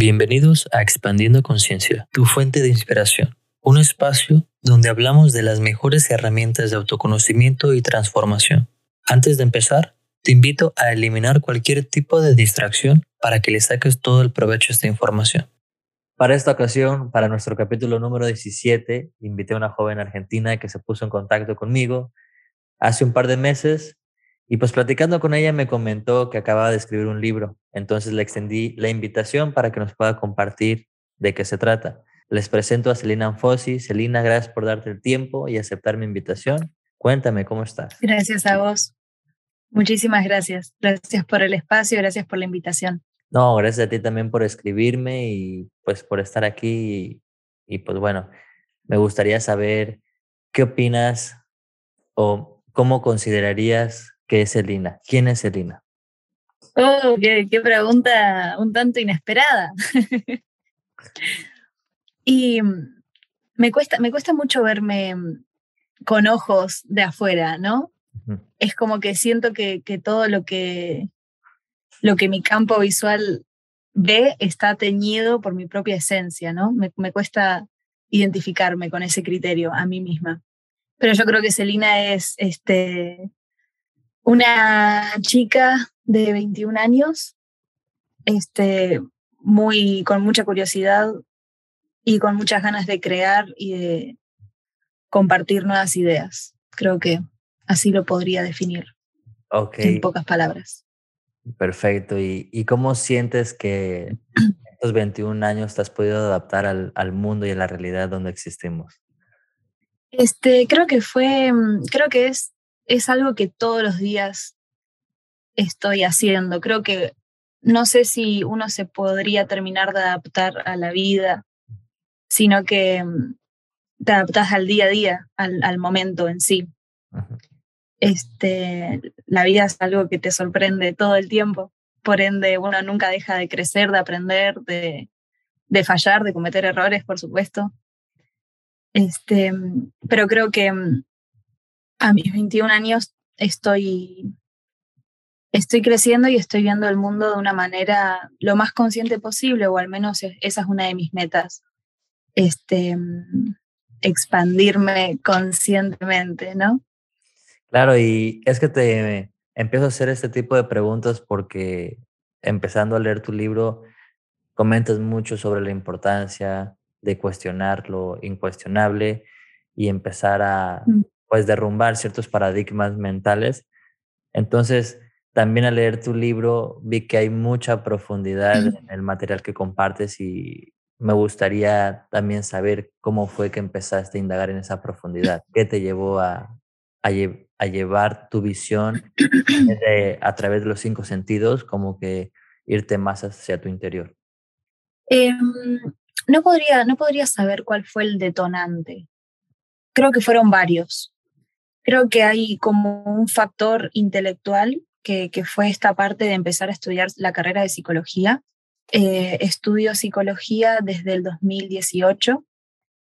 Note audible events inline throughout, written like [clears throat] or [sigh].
Bienvenidos a Expandiendo Conciencia, tu fuente de inspiración, un espacio donde hablamos de las mejores herramientas de autoconocimiento y transformación. Antes de empezar, te invito a eliminar cualquier tipo de distracción para que le saques todo el provecho a esta información. Para esta ocasión, para nuestro capítulo número 17, invité a una joven argentina que se puso en contacto conmigo hace un par de meses y pues platicando con ella me comentó que acababa de escribir un libro, entonces le extendí la invitación para que nos pueda compartir de qué se trata. Les presento a Celina Anfosi. Celina, gracias por darte el tiempo y aceptar mi invitación. Cuéntame, ¿cómo estás? Gracias a vos. Muchísimas gracias. Gracias por el espacio, gracias por la invitación. No, gracias a ti también por escribirme y pues por estar aquí. Y, y pues bueno, me gustaría saber qué opinas o cómo considerarías ¿Qué es Selina? ¿Quién es Selina? Oh, qué, pregunta un tanto inesperada. [laughs] y mm, me cuesta, me cuesta mucho verme mm, con ojos de afuera, ¿no? Es como que siento que, todo lo que, lo que mi campo visual ve está teñido por mi propia esencia, ¿no? Me, me cuesta identificarme con ese criterio a mí misma. Pero yo creo que Selina es este, una chica de 21 años, este, muy, con mucha curiosidad y con muchas ganas de crear y de compartir nuevas ideas. Creo que así lo podría definir en pocas palabras. Perfecto. ¿Y, ¿Y, cómo sientes que [clears throat] estos 21 años te has podido adaptar al, al, mundo y a la realidad donde existimos? Este, creo que fue, mm, creo que es es algo que todos los días estoy haciendo. Creo que no sé si uno se podría terminar de adaptar a la vida, sino que mm, te adaptas al día a día, al, momento en sí. Este, la vida es algo que te sorprende todo el tiempo, por ende uno nunca deja de crecer, de aprender, de, de fallar, de cometer errores, por supuesto. Este, mm, pero creo que mm, a mis 21 años estoy, estoy creciendo y estoy viendo el mundo de una manera lo más consciente posible, o al menos esa es una de mis metas. Este, expandirme conscientemente, ¿no? Claro, y es que te empiezo a hacer este tipo de preguntas porque empezando a leer tu libro, comentas mucho sobre la importancia de cuestionar lo incuestionable y empezar a mm pues derrumbar ciertos paradigmas mentales. Entonces, también al leer tu libro vi que hay mucha profundidad en el material que compartes y me gustaría también saber cómo fue que empezaste a indagar en esa profundidad. ¿Qué te llevó a, a, llevar tu visión [clears throat] a través de los cinco sentidos, como que irte más hacia tu interior? Em, no, podría, no podría saber cuál fue el detonante. Creo que fueron varios. Creo que hay como un factor intelectual que, que fue esta parte de empezar a estudiar la carrera de psicología. Eh, estudio psicología desde el 2018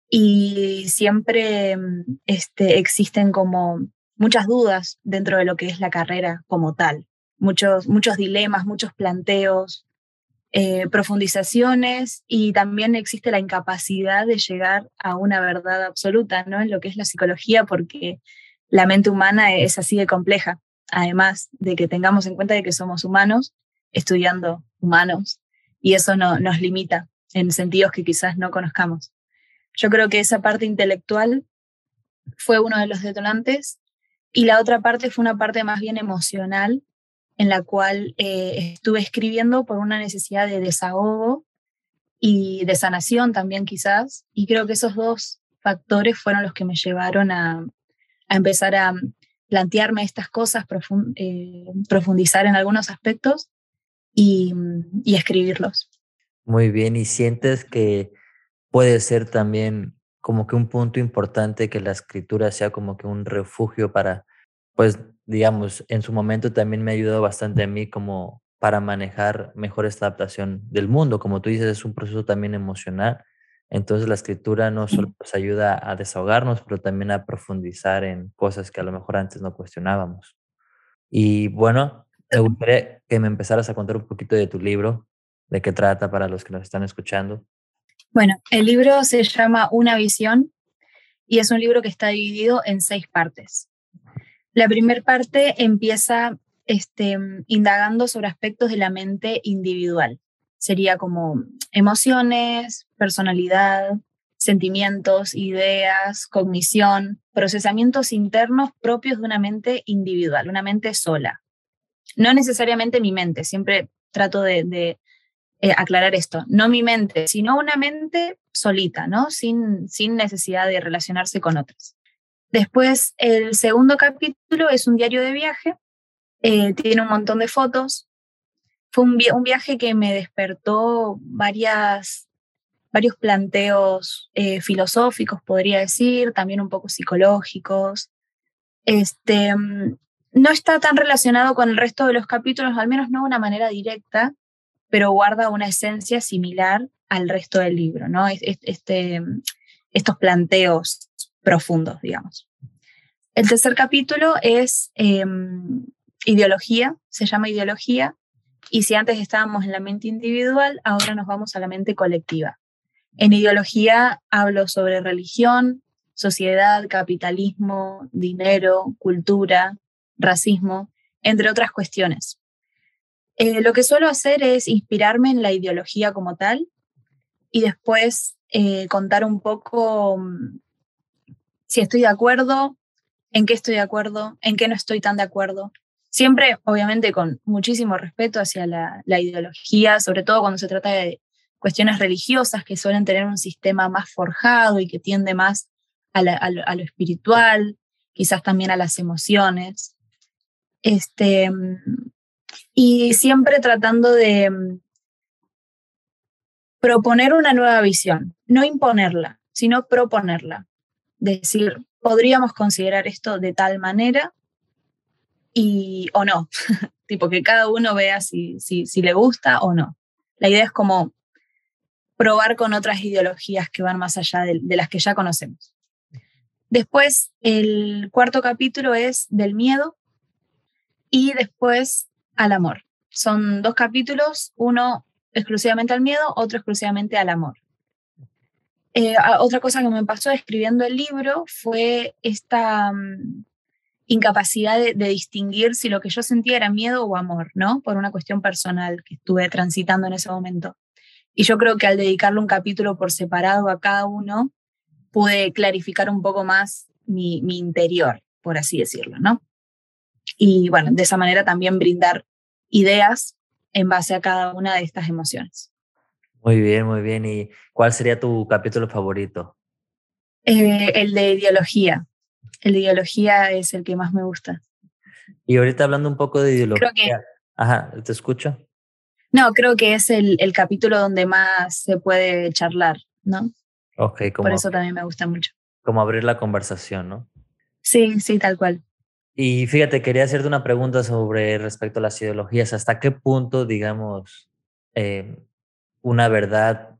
y siempre mm, este, existen como muchas dudas dentro de lo que es la carrera como tal, muchos, muchos dilemas, muchos planteos, eh, profundizaciones y también existe la incapacidad de llegar a una verdad absoluta ¿no? en lo que es la psicología porque la mente humana es así de compleja, además de que tengamos en cuenta de que somos humanos estudiando humanos y eso no, nos limita en sentidos que quizás no conozcamos. Yo creo que esa parte intelectual fue uno de los detonantes y la otra parte fue una parte más bien emocional en la cual eh, estuve escribiendo por una necesidad de desahogo y de sanación también quizás y creo que esos dos factores fueron los que me llevaron a, a empezar a plantearme estas cosas, eh, profundizar en algunos aspectos y, y escribirlos. Muy bien, y sientes que puede ser también como que un punto importante que la escritura sea como que un refugio para, pues, digamos, en su momento también me ha ayudado bastante a mí como para manejar mejor esta adaptación del mundo. Como tú dices, es un proceso también emocional entonces la escritura no solo nos ayuda a desahogarnos, pero también a profundizar en cosas que a lo mejor antes no cuestionábamos. Y bueno, me gustaría que me empezaras a contar un poquito de tu libro, de qué trata para los que nos están escuchando. Bueno, el libro se llama Una visión y es un libro que está dividido en seis partes. La primera parte empieza este, indagando sobre aspectos de la mente individual. Sería como emociones, personalidad, sentimientos, ideas, cognición, procesamientos internos propios de una mente individual, una mente sola. No necesariamente mi mente, siempre trato de, eh, aclarar esto, no mi mente, sino una mente solita, ¿no? Sin, sin necesidad de relacionarse con otras. Después, el segundo capítulo es un diario de viaje, eh, tiene un montón de fotos. Fue un, un, viaje que me despertó varias, varios planteos eh, filosóficos, podría decir, también un poco psicológicos. Este, mm, no está tan relacionado con el resto de los capítulos, al menos no de una manera directa, pero guarda una esencia similar al resto del libro, ¿no? Este, estos planteos profundos, digamos. El tercer capítulo es em, ideología, se llama ideología, y si antes estábamos en la mente individual, ahora nos vamos a la mente colectiva. En ideología hablo sobre religión, sociedad, capitalismo, dinero, cultura, racismo, entre otras cuestiones. Eh, lo que suelo hacer es inspirarme en la ideología como tal y después eh, contar un poco mm, si estoy de acuerdo, en qué estoy de acuerdo, en qué no estoy tan de acuerdo. Siempre, obviamente, con muchísimo respeto hacia la, ideología, sobre todo cuando se trata de cuestiones religiosas que suelen tener un sistema más forjado y que tiende más a, a lo espiritual, quizás también a las emociones. Este, y siempre tratando de mm, proponer una nueva visión, no imponerla, sino proponerla. Decir, podríamos considerar esto de tal manera y o no, [laughs] tipo que cada uno vea si, si, si le gusta o no. La idea es como probar con otras ideologías que van más allá de, de las que ya conocemos. Después, el cuarto capítulo es del miedo y después al amor. Son dos capítulos, uno exclusivamente al miedo, otro exclusivamente al amor. Eh, otra cosa que me pasó escribiendo el libro fue esta mm, incapacidad de, distinguir si lo que yo sentía era miedo o amor, ¿no? Por una cuestión personal que estuve transitando en ese momento. Y yo creo que al dedicarle un capítulo por separado a cada uno, pude clarificar un poco más mi, mi interior, por así decirlo, ¿no? Y bueno, de esa manera también brindar ideas en base a cada una de estas emociones. Muy bien, muy bien. ¿Y cuál sería tu capítulo favorito? Eh, el de ideología. El de ideología es el que más me gusta. Y ahorita hablando un poco de ideología. Ajá, te escucho. No, creo que es el, el, capítulo donde más se puede charlar, ¿no? Ok, como, Por eso también me gusta mucho. Como abrir la conversación, ¿no? Sí, sí, tal cual. Y fíjate, quería hacerte una pregunta sobre respecto a las ideologías. ¿Hasta qué punto, digamos, eh, una verdad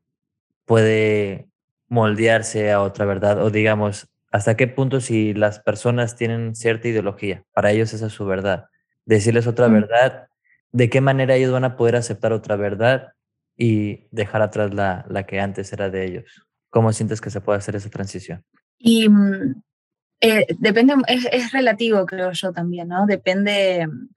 puede moldearse a otra verdad? O digamos, ¿hasta qué punto si las personas tienen cierta ideología, para ellos esa es su verdad, decirles otra mm. verdad, ¿de qué manera ellos van a poder aceptar otra verdad y dejar atrás la, la que antes era de ellos? ¿Cómo sientes que se puede hacer esa transición? Y mm, eh, depende, es, relativo, creo yo también, ¿no? Depende mm,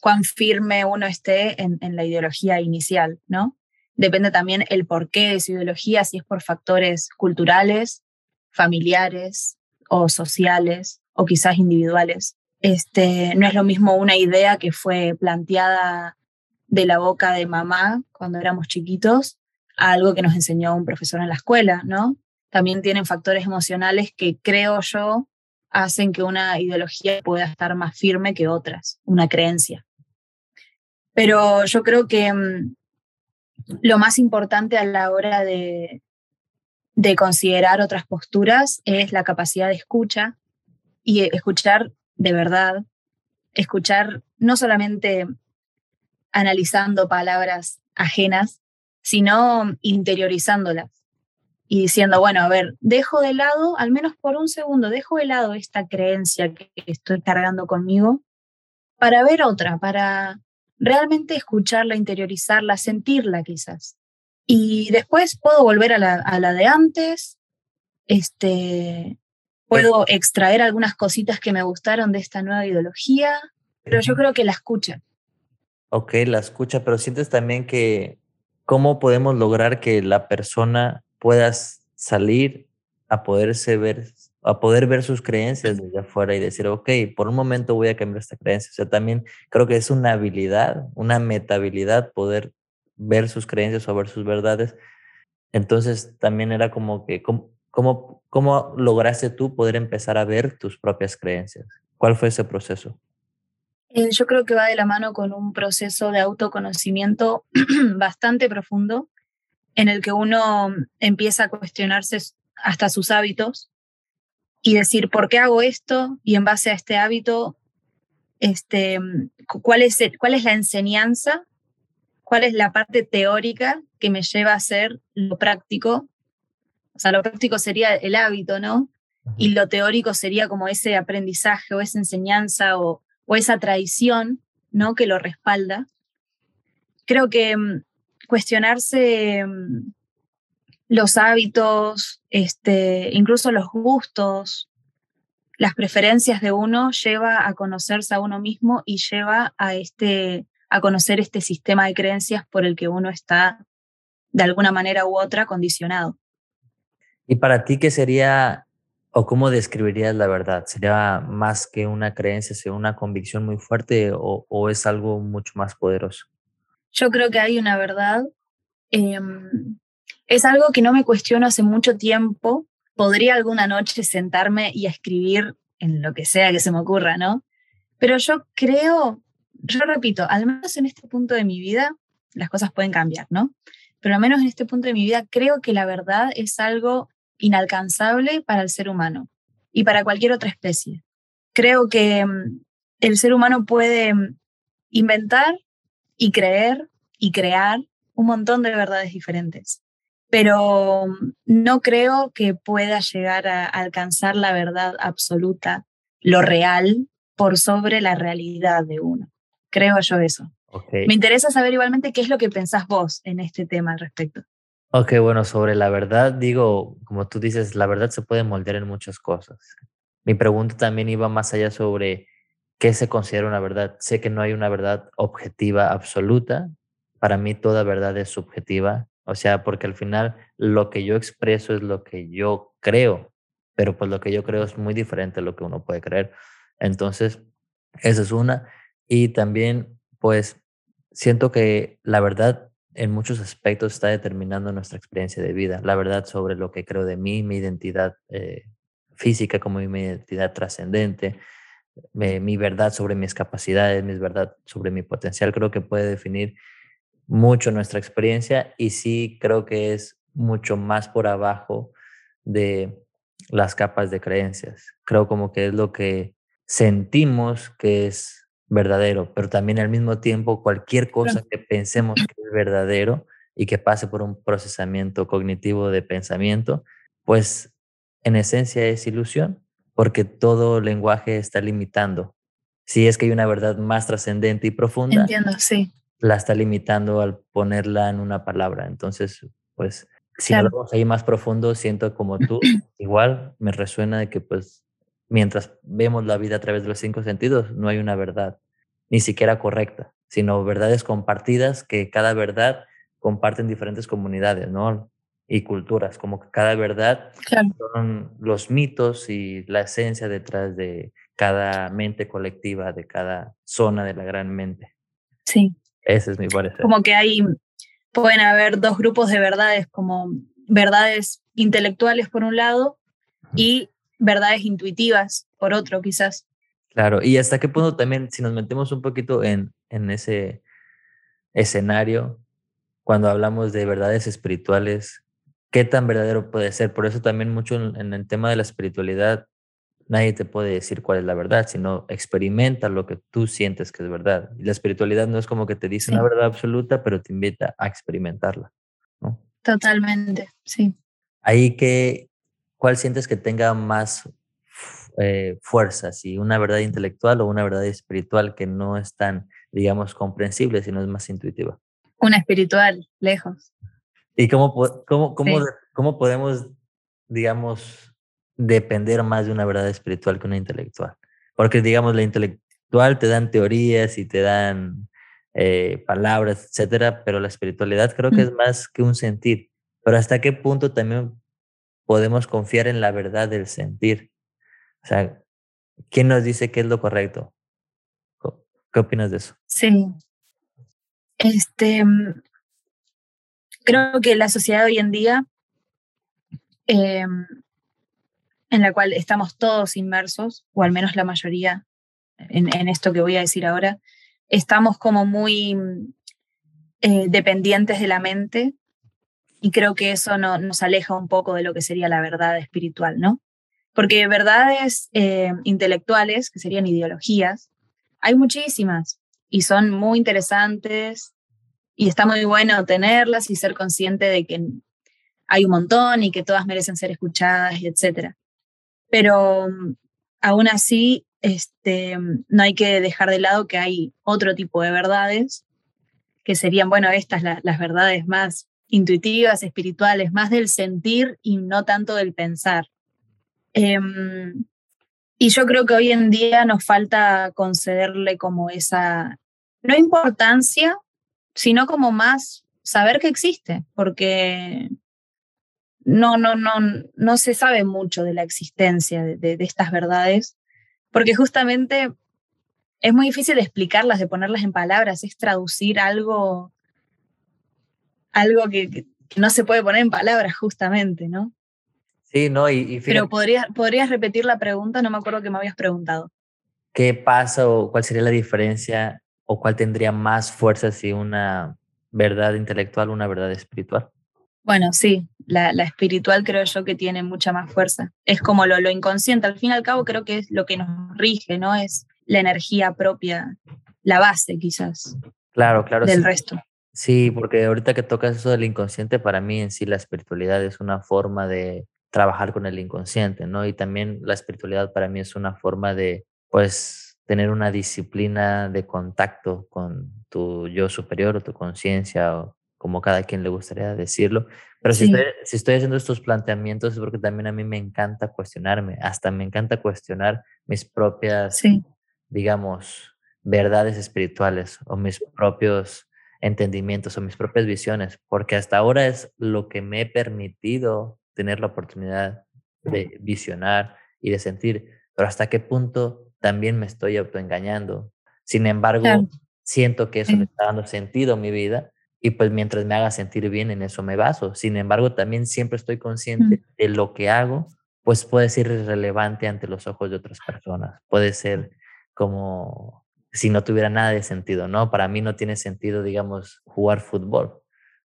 cuán firme uno esté en, la ideología inicial, ¿no? Depende también el porqué de esa ideología, si es por factores culturales, familiares o sociales o quizás individuales. Este, no es lo mismo una idea que fue planteada de la boca de mamá cuando éramos chiquitos a algo que nos enseñó un profesor en la escuela, ¿no? También tienen factores emocionales que creo yo hacen que una ideología pueda estar más firme que otras, una creencia. Pero yo creo que mm, lo más importante a la hora de, de considerar otras posturas es la capacidad de escucha y escuchar de verdad, escuchar no solamente analizando palabras ajenas, sino interiorizándolas y diciendo, bueno, a ver, dejo de lado, al menos por un segundo, dejo de lado esta creencia que estoy cargando conmigo para ver otra, para realmente escucharla, interiorizarla, sentirla quizás. Y después puedo volver a la, a la de antes, este, puedo extraer algunas cositas que me gustaron de esta nueva ideología, pero yo creo que la escucha. Ok, la escucha, pero sientes también que cómo podemos lograr que la persona pueda salir a poderse ver, a poder ver sus creencias desde afuera y decir, ok, por un momento voy a cambiar esta creencia. O sea, también creo que es una habilidad, una metabilidad poder ver sus creencias o ver sus verdades. Entonces también era como que, ¿cómo, cómo, cómo lograste tú poder empezar a ver tus propias creencias? ¿Cuál fue ese proceso? Eh, yo creo que va de la mano con un proceso de autoconocimiento [clears throat] bastante profundo en el que uno empieza a cuestionarse hasta sus hábitos y decir, ¿por qué hago esto? Y en base a este hábito, este, ¿cuál, es, ¿cuál es la enseñanza cuál es la parte teórica que me lleva a hacer lo práctico. O sea, lo práctico sería el hábito, ¿no? Y lo teórico sería como ese aprendizaje o esa enseñanza o, esa tradición, ¿no? Que lo respalda. Creo que mm, cuestionarse mm, los hábitos, este, incluso los gustos, las preferencias de uno, lleva a conocerse a uno mismo y lleva a este a conocer este sistema de creencias por el que uno está de alguna manera u otra condicionado. ¿Y para ti qué sería o cómo describirías la verdad? ¿Sería más que una creencia, sería una convicción muy fuerte o, es algo mucho más poderoso? Yo creo que hay una verdad. Em, es algo que no me cuestiono hace mucho tiempo. Podría alguna noche sentarme y escribir en lo que sea que se me ocurra, ¿no? Pero yo creo yo repito, al menos en este punto de mi vida, las cosas pueden cambiar, ¿no? Pero al menos en este punto de mi vida creo que la verdad es algo inalcanzable para el ser humano y para cualquier otra especie. Creo que mm, el ser humano puede mm, inventar y creer y crear un montón de verdades diferentes, pero mm, no creo que pueda llegar a alcanzar la verdad absoluta, lo real, por sobre la realidad de uno. Creo yo eso. Me interesa saber igualmente qué es lo que pensás vos en este tema al respecto. Ok, bueno, sobre la verdad, digo, como tú dices, la verdad se puede moldear en muchas cosas. Mi pregunta también iba más allá sobre qué se considera una verdad. Sé que no hay una verdad objetiva absoluta. Para mí toda verdad es subjetiva. O sea, porque al final lo que yo expreso es lo que yo creo, pero pues lo que yo creo es muy diferente a lo que uno puede creer. Entonces, esa es una. Y también, pues, siento que la verdad en muchos aspectos está determinando nuestra experiencia de vida. La verdad sobre lo que creo de mí, mi identidad eh, física como mi identidad trascendente, mi verdad sobre mis capacidades, mi verdad sobre mi potencial, creo que puede definir mucho nuestra experiencia y sí creo que es mucho más por abajo de las capas de creencias. Creo como que es lo que sentimos que es verdadero, pero también al mismo tiempo cualquier cosa que pensemos que es verdadero y que pase por un procesamiento cognitivo de pensamiento, pues en esencia es ilusión, porque todo lenguaje está limitando. Si es que hay una verdad más trascendente y profunda, Entiendo, sí. la está limitando al ponerla en una palabra. Entonces, pues, si claro. vamos ahí más profundo, siento como tú, [clears throat] igual me resuena de que pues mientras vemos la vida a través de los cinco sentidos, no hay una verdad ni siquiera correcta, sino verdades compartidas que cada verdad comparten diferentes comunidades, ¿no? Y culturas, como que cada verdad son los mitos y la esencia detrás de cada mente colectiva, de cada zona de la gran mente. Sí. Ese es mi parecer. Como que hay, pueden haber dos grupos de verdades, como verdades intelectuales por un lado y verdades intuitivas por otro, quizás. Claro, y hasta qué punto también, si nos metemos un poquito en, en ese escenario, cuando hablamos de verdades espirituales, ¿qué tan verdadero puede ser? Por eso también mucho en, el tema de la espiritualidad, nadie te puede decir cuál es la verdad, sino experimenta lo que tú sientes que es verdad. Y la espiritualidad no es como que te dice una verdad absoluta, pero te invita a experimentarla. ¿no? Totalmente, sí. Ahí que, ¿cuál sientes que tenga más eh, fuerzas, y una verdad intelectual o una verdad espiritual que no es tan, digamos, comprensible, sino es más intuitiva. Una espiritual, lejos. ¿Y cómo, cómo, cómo, cómo podemos, digamos, depender más de una verdad espiritual que una intelectual? Porque, digamos, la intelectual te dan teorías y te dan eh, palabras, etcétera, pero la espiritualidad creo que es más que un sentir. Pero hasta qué punto también podemos confiar en la verdad del sentir. O sea, ¿quién nos dice qué es lo correcto? ¿Qué opinas de eso? Sí. Este, mm, creo que la sociedad hoy en día, em, en la cual estamos todos inmersos, o al menos la mayoría en, esto que voy a decir ahora, estamos como muy eh, dependientes de la mente y creo que eso no, nos aleja un poco de lo que sería la verdad espiritual, ¿no? Porque verdades eh, intelectuales, que serían ideologías, hay muchísimas y son muy interesantes y está muy bueno tenerlas y ser consciente de que hay un montón y que todas merecen ser escuchadas, etc. Pero aún así, este, no hay que dejar de lado que hay otro tipo de verdades, que serían, bueno, estas las verdades más intuitivas, espirituales, más del sentir y no tanto del pensar. Em, y yo creo que hoy en día nos falta concederle como esa, no importancia, sino como más saber que existe, porque no, no, no, no se sabe mucho de la existencia de, de estas verdades, porque justamente es muy difícil de explicarlas, de ponerlas en palabras, es traducir algo algo que, no se puede poner en palabras justamente, ¿no? Sí, no, y, Pero podrías, podrías repetir la pregunta, no me acuerdo que me habías preguntado. ¿Qué pasa o cuál sería la diferencia o cuál tendría más fuerza si una verdad intelectual o una verdad espiritual? Bueno, sí, la, la, espiritual creo yo que tiene mucha más fuerza. Es como lo, lo inconsciente, al fin y al cabo creo que es lo que nos rige, ¿no? Es la energía propia, la base quizás. Claro, claro. Del resto. Sí, porque ahorita que tocas eso del inconsciente, para mí en sí la espiritualidad es una forma de trabajar con el inconsciente, ¿no? Y también la espiritualidad para mí es una forma de, pues, tener una disciplina de contacto con tu yo superior o tu conciencia o como cada quien le gustaría decirlo. Pero si, estoy, si estoy haciendo estos planteamientos es porque también a mí me encanta cuestionarme, hasta me encanta cuestionar mis propias, digamos, verdades espirituales o mis propios entendimientos o mis propias visiones, porque hasta ahora es lo que me he permitido tener la oportunidad de visionar y de sentir, pero hasta qué punto también me estoy autoengañando. Sin embargo, siento que eso me está dando sentido a mi vida y pues mientras me haga sentir bien en eso me baso. Sin embargo, también siempre estoy consciente de lo que hago, pues puede ser irrelevante ante los ojos de otras personas. Puede ser como si no tuviera nada de sentido, ¿no? Para mí no tiene sentido, digamos, jugar fútbol.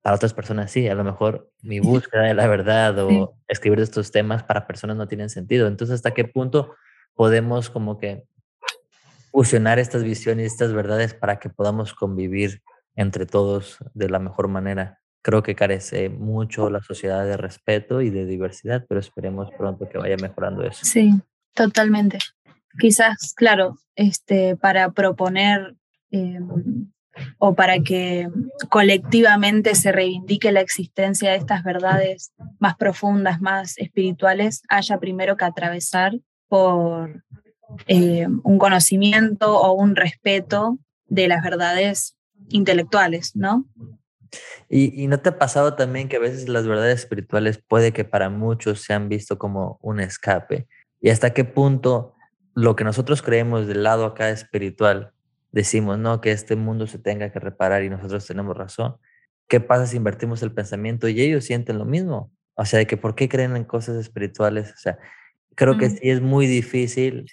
Para otras personas sí, a lo mejor mi [laughs] búsqueda de la verdad o escribir estos temas para personas no tienen sentido. Entonces, ¿hasta qué punto podemos como que fusionar estas visiones, estas verdades para que podamos convivir entre todos de la mejor manera? Creo que carece mucho la sociedad de respeto y de diversidad, pero esperemos pronto que vaya mejorando eso. Sí, totalmente quizás, claro, este, para proponer em, o para que colectivamente se reivindique la existencia de estas verdades más profundas, más espirituales, haya primero que atravesar por eh, un conocimiento o un respeto de las verdades intelectuales, ¿no? Y, ¿Y, no te ha pasado también que a veces las verdades espirituales puede que para muchos se han visto como un escape? ¿Y hasta qué punto lo que nosotros creemos del lado acá espiritual, decimos, no, que este mundo se tenga que reparar y nosotros tenemos razón. ¿Qué pasa si invertimos el pensamiento y ellos sienten lo mismo? O sea, de que por qué creen en cosas espirituales. O sea, creo que sí es muy difícil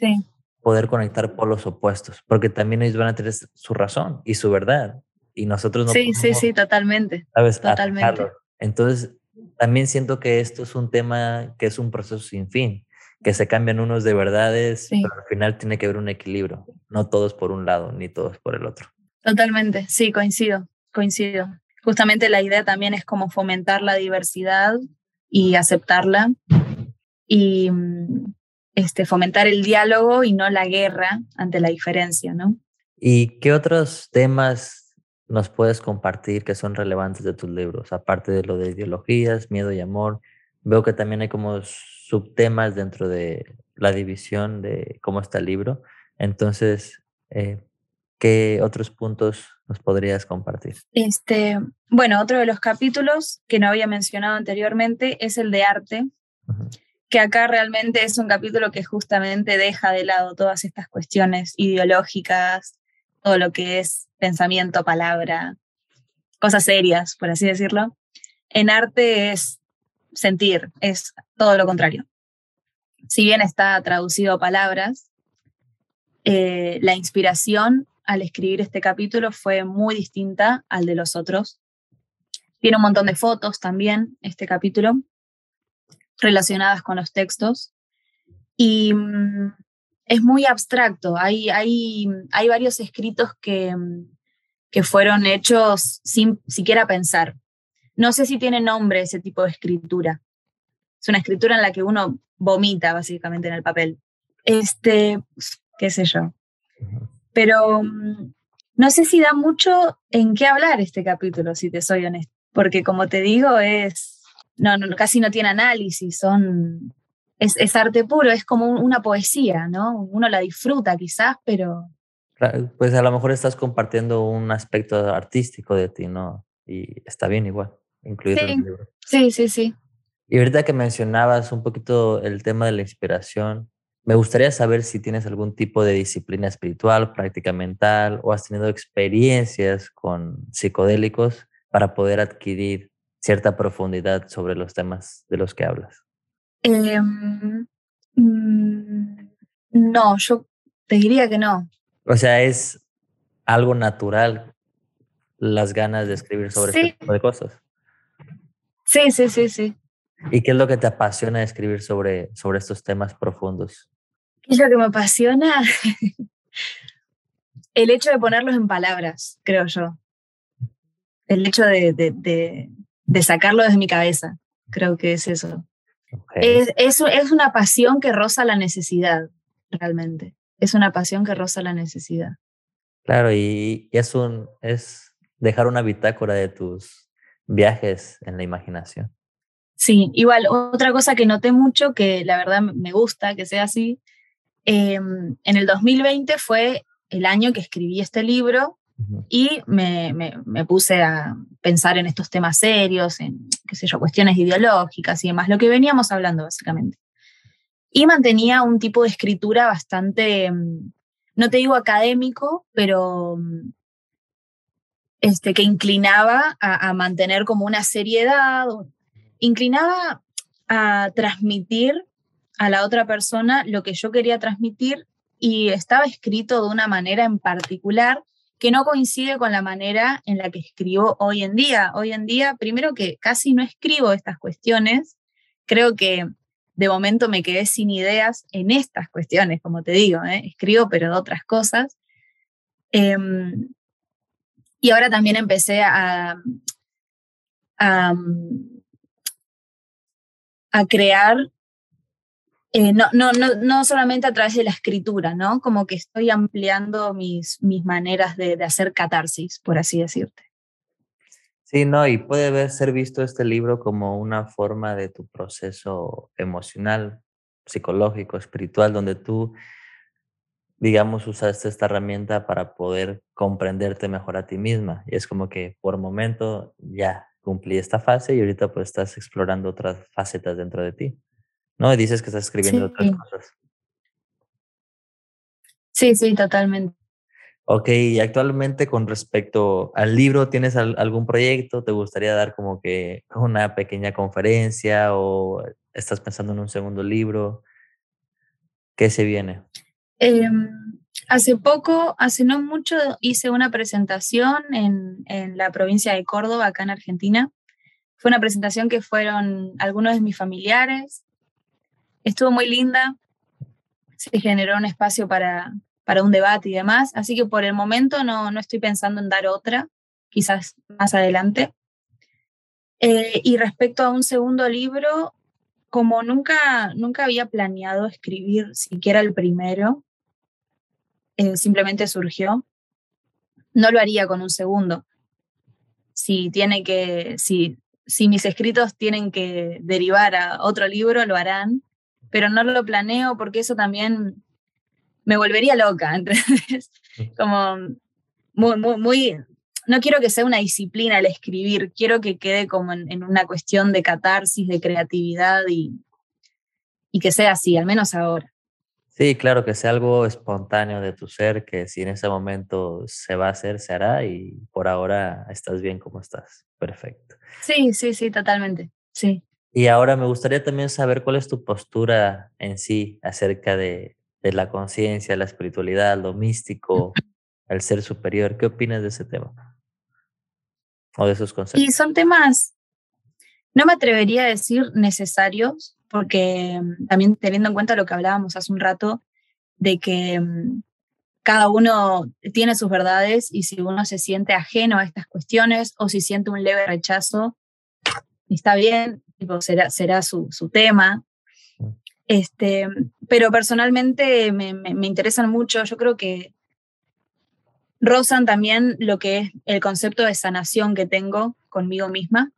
poder conectar polos opuestos, porque también ellos van a tener su razón y su verdad. Y nosotros no. Sí, sí, sí, totalmente. ¿sabes? Totalmente. Entonces, también siento que esto es un tema que es un proceso sin fin que se cambian unos de verdades, pero al final tiene que haber un equilibrio, no todos por un lado ni todos por el otro. Totalmente, sí, coincido, coincido. Justamente la idea también es como fomentar la diversidad y aceptarla. Y mm, este, fomentar el diálogo y no la guerra ante la diferencia, ¿no? ¿Y qué otros temas nos puedes compartir que son relevantes de tus libros? Aparte de lo de ideologías, miedo y amor, veo que también hay como subtemas dentro de la división de cómo está el libro. Entonces, eh, ¿qué otros puntos nos podrías compartir? Este, bueno, otro de los capítulos que no había mencionado anteriormente es el de arte, que acá realmente es un capítulo que justamente deja de lado todas estas cuestiones ideológicas, todo lo que es pensamiento, palabra, cosas serias, por así decirlo. En arte es sentir, es todo lo contrario. Si bien está traducido a palabras, eh, la inspiración al escribir este capítulo fue muy distinta al de los otros. Tiene un montón de fotos también, este capítulo, relacionadas con los textos. Y mm, es muy abstracto. Hay, hay, hay varios escritos que, que fueron hechos sin siquiera pensar. No sé si tiene nombre ese tipo de escritura. Es una escritura en la que uno vomita básicamente en el papel. Este, qué sé yo. Pero mm, no sé si da mucho en qué hablar este capítulo, si te soy honesto. Porque como te digo, es, no, casi no tiene análisis, son, es, es arte puro, es como una poesía, ¿no? Uno la disfruta quizás, pero... Pues a lo mejor estás compartiendo un aspecto artístico de ti, ¿no? Y está bien igual, incluido sí, Sí, sí, sí. Y ahorita que mencionabas un poquito el tema de la inspiración, me gustaría saber si tienes algún tipo de disciplina espiritual, práctica mental o has tenido experiencias con psicodélicos para poder adquirir cierta profundidad sobre los temas de los que hablas. Em, mm, no, yo te diría que no. O sea, es algo natural las ganas de escribir sobre este tipo de cosas. Sí, sí, sí, sí. ¿Y qué es lo que te apasiona escribir sobre, sobre estos temas profundos? ¿Qué es lo que me apasiona? [laughs] el hecho de ponerlos en palabras, creo yo. El hecho de, de, de, sacarlo desde mi cabeza, creo que es eso. Es, es, es, una pasión que roza la necesidad, realmente. Es una pasión que roza la necesidad. Claro, y, y es, un, es dejar una bitácora de tus viajes en la imaginación. Sí, igual, otra cosa que noté mucho, que la verdad me gusta que sea así, em, en el 2020 fue el año que escribí este libro y me, me, puse a pensar en estos temas serios, en, qué sé yo, cuestiones ideológicas y demás, lo que veníamos hablando básicamente. Y mantenía un tipo de escritura bastante, em, no te digo académico, pero em, este, que inclinaba a, mantener como una seriedad, inclinaba a transmitir a la otra persona lo que yo quería transmitir y estaba escrito de una manera en particular que no coincide con la manera en la que escribo hoy en día. Hoy en día, primero que casi no escribo estas cuestiones, creo que de momento me quedé sin ideas en estas cuestiones, como te digo, ¿eh? escribo pero de otras cosas. Em, y ahora también empecé a, a crear, eh, no, no, no, no, solamente a través de la escritura, ¿no? Como que estoy ampliando mis, mis maneras de, hacer catarsis, por así decirte. Sí, no, y puede ser visto este libro como una forma de tu proceso emocional, psicológico, espiritual, donde tú, digamos, usaste esta herramienta para poder comprenderte mejor a ti misma. Y es como que por momento ya cumplí esta fase y ahorita pues estás explorando otras facetas dentro de ti, ¿no? Y dices que estás escribiendo otras cosas. Sí, sí, totalmente. Ok, y actualmente con respecto al libro, ¿tienes algún proyecto? ¿Te gustaría dar como que una pequeña conferencia o estás pensando en un segundo libro? ¿Qué se viene? Em, hace poco, hace no mucho, hice una presentación en, en, la provincia de Córdoba, acá en Argentina. Fue una presentación que fueron algunos de mis familiares. Estuvo muy linda. Se generó un espacio para, para un debate y demás. Así que por el momento no, no estoy pensando en dar otra, quizás más adelante. Eh, y respecto a un segundo libro, como nunca, nunca había planeado escribir siquiera el primero, eh, simplemente surgió, no lo haría con un segundo. Si tiene que, si, si mis escritos tienen que derivar a otro libro, lo harán, pero no lo planeo porque eso también me volvería loca, [laughs] entonces, como muy, muy, muy, no quiero que sea una disciplina el escribir, quiero que quede como en, una cuestión de catarsis, de creatividad y, y que sea así, al menos ahora. Sí, claro, que sea algo espontáneo de tu ser, que si en ese momento se va a hacer, se hará y por ahora estás bien como estás. Perfecto. Sí, sí, sí, totalmente. Sí. Y ahora me gustaría también saber cuál es tu postura en sí acerca de, de la conciencia, la espiritualidad, lo místico, el ser superior. ¿Qué opinas de ese tema? O de esos conceptos. Y son temas, no me atrevería a decir necesarios, porque mm, también teniendo en cuenta lo que hablábamos hace un rato, de que mm, cada uno tiene sus verdades y si uno se siente ajeno a estas cuestiones o si siente un leve rechazo, está bien, será, será su, su tema. Mm. Este, pero personalmente me, me, me, interesan mucho, yo creo que rozan también lo que es el concepto de sanación que tengo conmigo misma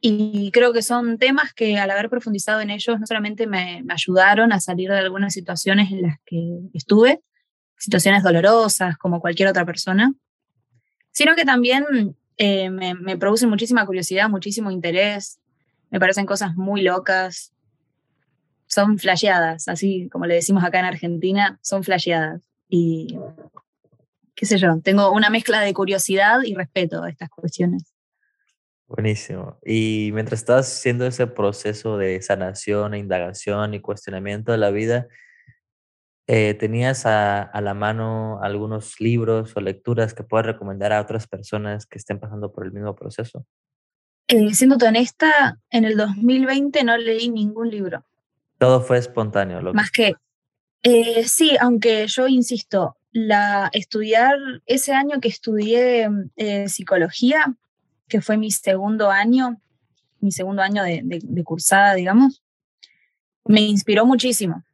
y creo que son temas que al haber profundizado en ellos no solamente me, ayudaron a salir de algunas situaciones en las que estuve, situaciones dolorosas como cualquier otra persona, sino que también eh, me, me producen muchísima curiosidad, muchísimo interés, me parecen cosas muy locas, son flasheadas, así como le decimos acá en Argentina, son flasheadas. Y qué sé yo, tengo una mezcla de curiosidad y respeto a estas cuestiones. Buenísimo. Y mientras estás haciendo ese proceso de sanación, e indagación y cuestionamiento de la vida, eh, ¿tenías a, la mano algunos libros o lecturas que puedas recomendar a otras personas que estén pasando por el mismo proceso? Eh, siendo honesta, en el 2020 no leí ningún libro. Todo fue espontáneo. Lo Más que, eh, sí, aunque yo insisto, la, estudiar ese año que estudié eh, psicología, que fue mi segundo año, mi segundo año de, cursada, digamos, me inspiró muchísimo.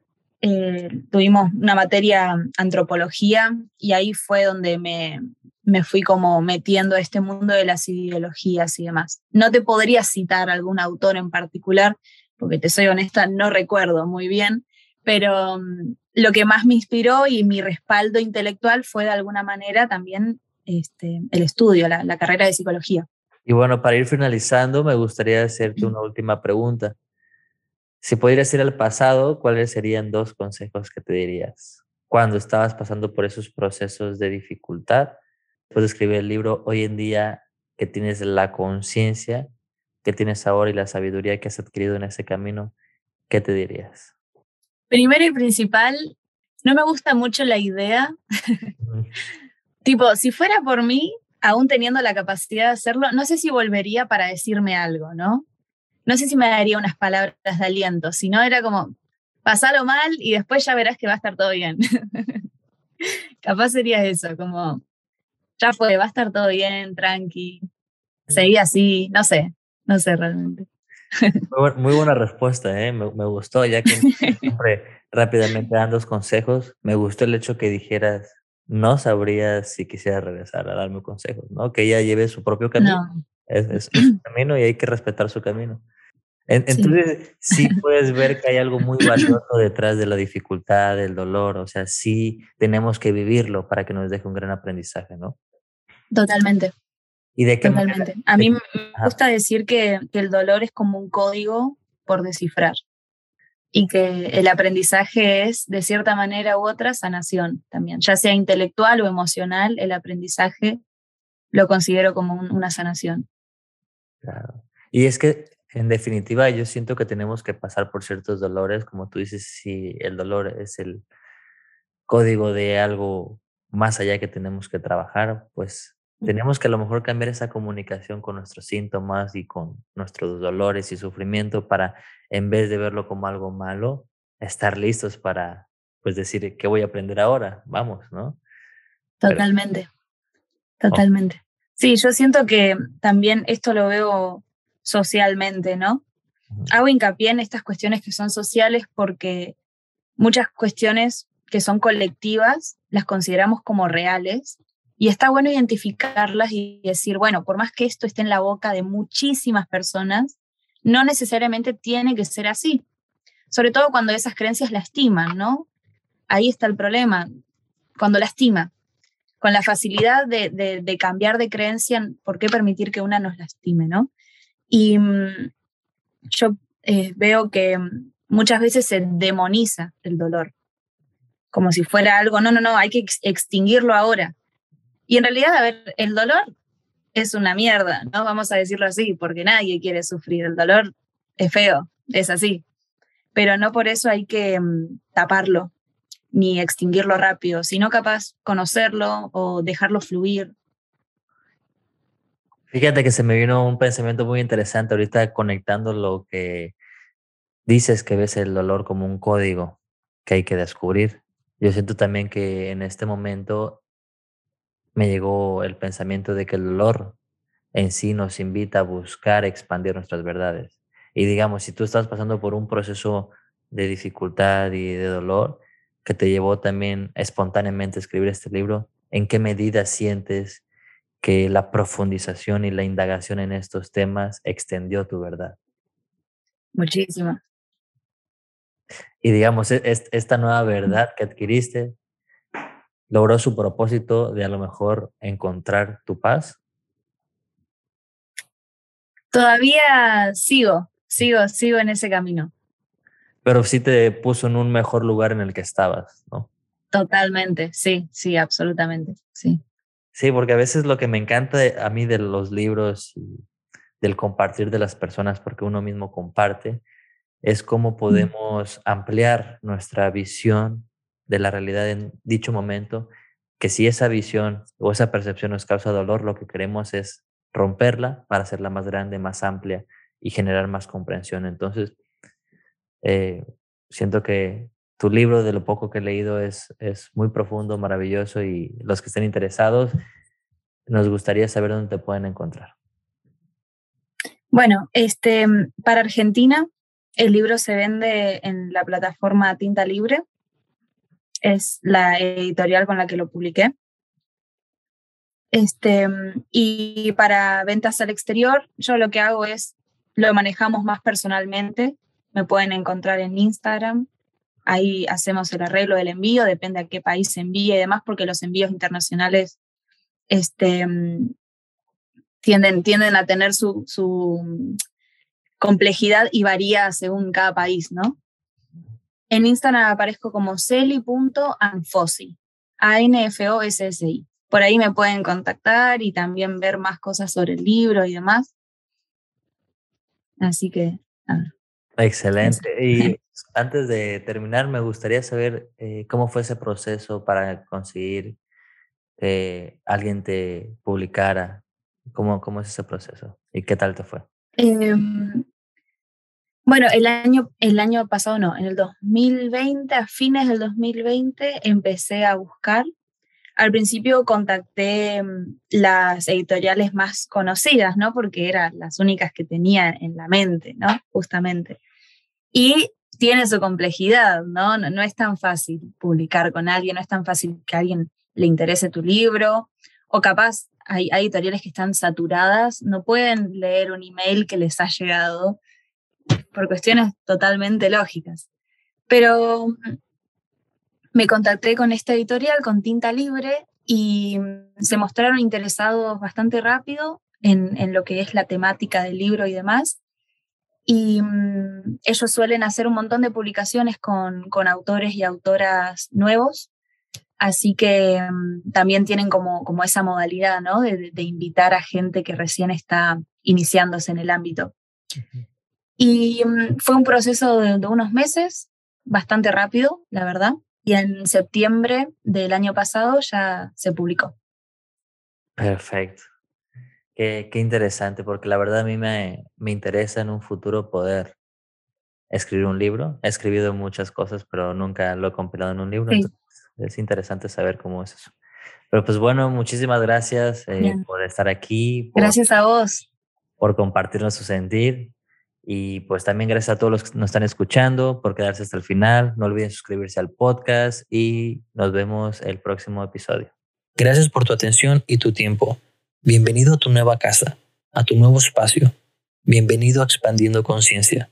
Eh, tuvimos una materia antropología y ahí fue donde me, me fui como metiendo a este mundo de las ideologías y demás. No te podría citar algún autor en particular, porque te soy honesta, no recuerdo muy bien, pero mm, lo que más me inspiró y mi respaldo intelectual fue de alguna manera también este, el estudio, la carrera de psicología. Y bueno, para ir finalizando, me gustaría hacerte una última pregunta. Si pudieras ir al pasado, ¿cuáles serían dos consejos que te dirías? Cuando estabas pasando por esos procesos de dificultad, puedes escribir el libro hoy en día que tienes la conciencia que tienes ahora y la sabiduría que has adquirido en ese camino, ¿qué te dirías? Primero y principal, no me gusta mucho la idea. tipo, si fuera por mí, aún teniendo la capacidad de hacerlo, no sé si volvería para decirme algo, ¿no? No sé si me daría unas palabras de aliento, sino era como, pasalo mal y después ya verás que va a estar todo bien. [laughs] Capaz sería eso, como, ya fue, va a estar todo bien, tranqui, seguí así, no sé, no sé realmente. Muy, buena respuesta, ¿eh? me, me, gustó, ya que [laughs] siempre rápidamente dan dos consejos. Me gustó el hecho que dijeras, no sabría si quisiera regresar a darme consejos, ¿no? Que ella lleve su propio camino. Es, su [clears throat] camino y hay que respetar su camino. entonces, sí. [laughs] puedes ver que hay algo muy [clears throat] valioso detrás de la dificultad, del dolor, o sea, sí tenemos que vivirlo para que nos deje un gran aprendizaje, ¿no? Totalmente. ¿Y de qué Totalmente. A mí me gusta decir que, que el dolor es como un código por descifrar y que el aprendizaje es, de cierta manera u otra, sanación también, ya sea intelectual o emocional, el aprendizaje lo considero como una sanación. Claro. Y es que, en definitiva, yo siento que tenemos que pasar por ciertos dolores, como tú dices, si el dolor es el código de algo más allá que tenemos que trabajar, pues tenemos que a lo mejor cambiar esa comunicación con nuestros síntomas y con nuestros dolores y sufrimiento para, en vez de verlo como algo malo, estar listos para, pues, decir, ¿qué voy a aprender ahora? Vamos, ¿no? Totalmente, totalmente. Sí, yo siento que también esto lo veo socialmente, ¿no? hago hincapié en estas cuestiones que son sociales porque muchas cuestiones que son colectivas las consideramos como reales y está bueno identificarlas y decir, bueno, por más que esto esté en la boca de muchísimas personas, no necesariamente tiene que ser así. Sobre todo cuando esas creencias lastiman, ¿no? Ahí está el problema, cuando lastima. Con la facilidad de, cambiar de creencia, ¿por qué permitir que una nos lastime, ¿no? Y mm, yo eh, veo que muchas veces se demoniza el dolor, como si fuera algo, no, no, no, hay que extinguirlo ahora. Y en realidad, a ver, el dolor es una mierda, ¿no? Vamos a decirlo así, porque nadie quiere sufrir. El dolor es feo, es así. Pero no por eso hay que mm, taparlo ni extinguirlo rápido, sino capaz conocerlo o dejarlo fluir. Fíjate que se me vino un pensamiento muy interesante ahorita conectando lo que dices que ves el dolor como un código que hay que descubrir. Yo siento también que en este momento me llegó el pensamiento de que el dolor en sí nos invita a buscar expandir nuestras verdades. Y digamos, si tú estás pasando por un proceso de dificultad y de dolor que te llevó también espontáneamente a escribir este libro, ¿en qué medida sientes que la profundización y la indagación en estos temas extendió tu verdad? Muchísimo. Y digamos, e-, esta nueva verdad que adquiriste logró su propósito de a lo mejor encontrar tu paz? Todavía sigo, sigo, sigo en ese camino. Pero sí te puso en un mejor lugar en el que estabas, ¿no? Totalmente, sí, sí, absolutamente, sí. Sí, porque a veces lo que me encanta a mí de los libros y del compartir de las personas, porque uno mismo comparte, es cómo podemos ampliar nuestra visión de la realidad en dicho momento, que si esa visión o esa percepción nos causa dolor, lo que queremos es romperla para hacerla más grande, más amplia y generar más comprensión. Entonces, eh, siento que tu libro, de lo poco que he leído, es, es muy profundo, maravilloso y los que estén interesados, nos gustaría saber dónde te pueden encontrar. Bueno, este, para Argentina, el libro se vende en la plataforma Tinta Libre es la editorial con la que lo publiqué. Este, y para ventas al exterior, yo lo que hago es, lo manejamos más personalmente. Me pueden encontrar en Instagram. Ahí hacemos el arreglo del envío, depende a qué país se envíe y demás, porque los envíos internacionales este, tienden, tienden a tener su, su complejidad y varía según cada país, ¿no? En Instagram aparezco como celi.anfosi, A-N-F-O-S-S-I. Por ahí me pueden contactar y también ver más cosas sobre el libro y demás. Así que, Excelente. Y [laughs] antes de terminar, me gustaría saber eh, cómo fue ese proceso para conseguir que alguien te publicara. ¿Cómo, ¿Cómo es ese proceso? ¿Y qué tal te fue? Em, bueno, el año, el año pasado no, en el 2020, a fines del 2020, empecé a buscar. Al principio contacté mm, las editoriales más conocidas, ¿no? Porque eran las únicas que tenía en la mente, ¿no? Justamente. Y tiene su complejidad, ¿no? No, es tan fácil publicar con alguien, no es tan fácil que a alguien le interese tu libro, o capaz hay editoriales que están saturadas, no pueden leer un email que les ha llegado por cuestiones totalmente lógicas. Pero mm, me contacté con esta editorial, con Tinta Libre, y mm, se mostraron interesados bastante rápido en, lo que es la temática del libro y demás. Y mm, ellos suelen hacer un montón de publicaciones con, autores y autoras nuevos, así que también tienen como, como esa modalidad ¿no? de, invitar a gente que recién está iniciándose en el ámbito. Y mm, fue un proceso de, unos meses, bastante rápido, la verdad. Y en septiembre del año pasado ya se publicó. Perfecto. Qué, qué interesante, porque la verdad a mí me, me interesa en un futuro poder escribir un libro. He escribido muchas cosas, pero nunca lo he compilado en un libro. es interesante saber cómo es eso. Pero pues bueno, muchísimas gracias eh, por estar aquí. gracias a vos. Por compartirnos su sentir. Y pues también gracias a todos los que nos están escuchando por quedarse hasta el final. No olviden suscribirse al podcast y nos vemos el próximo episodio. Gracias por tu atención y tu tiempo. Bienvenido a tu nueva casa, a tu nuevo espacio. Bienvenido a Expandiendo Conciencia.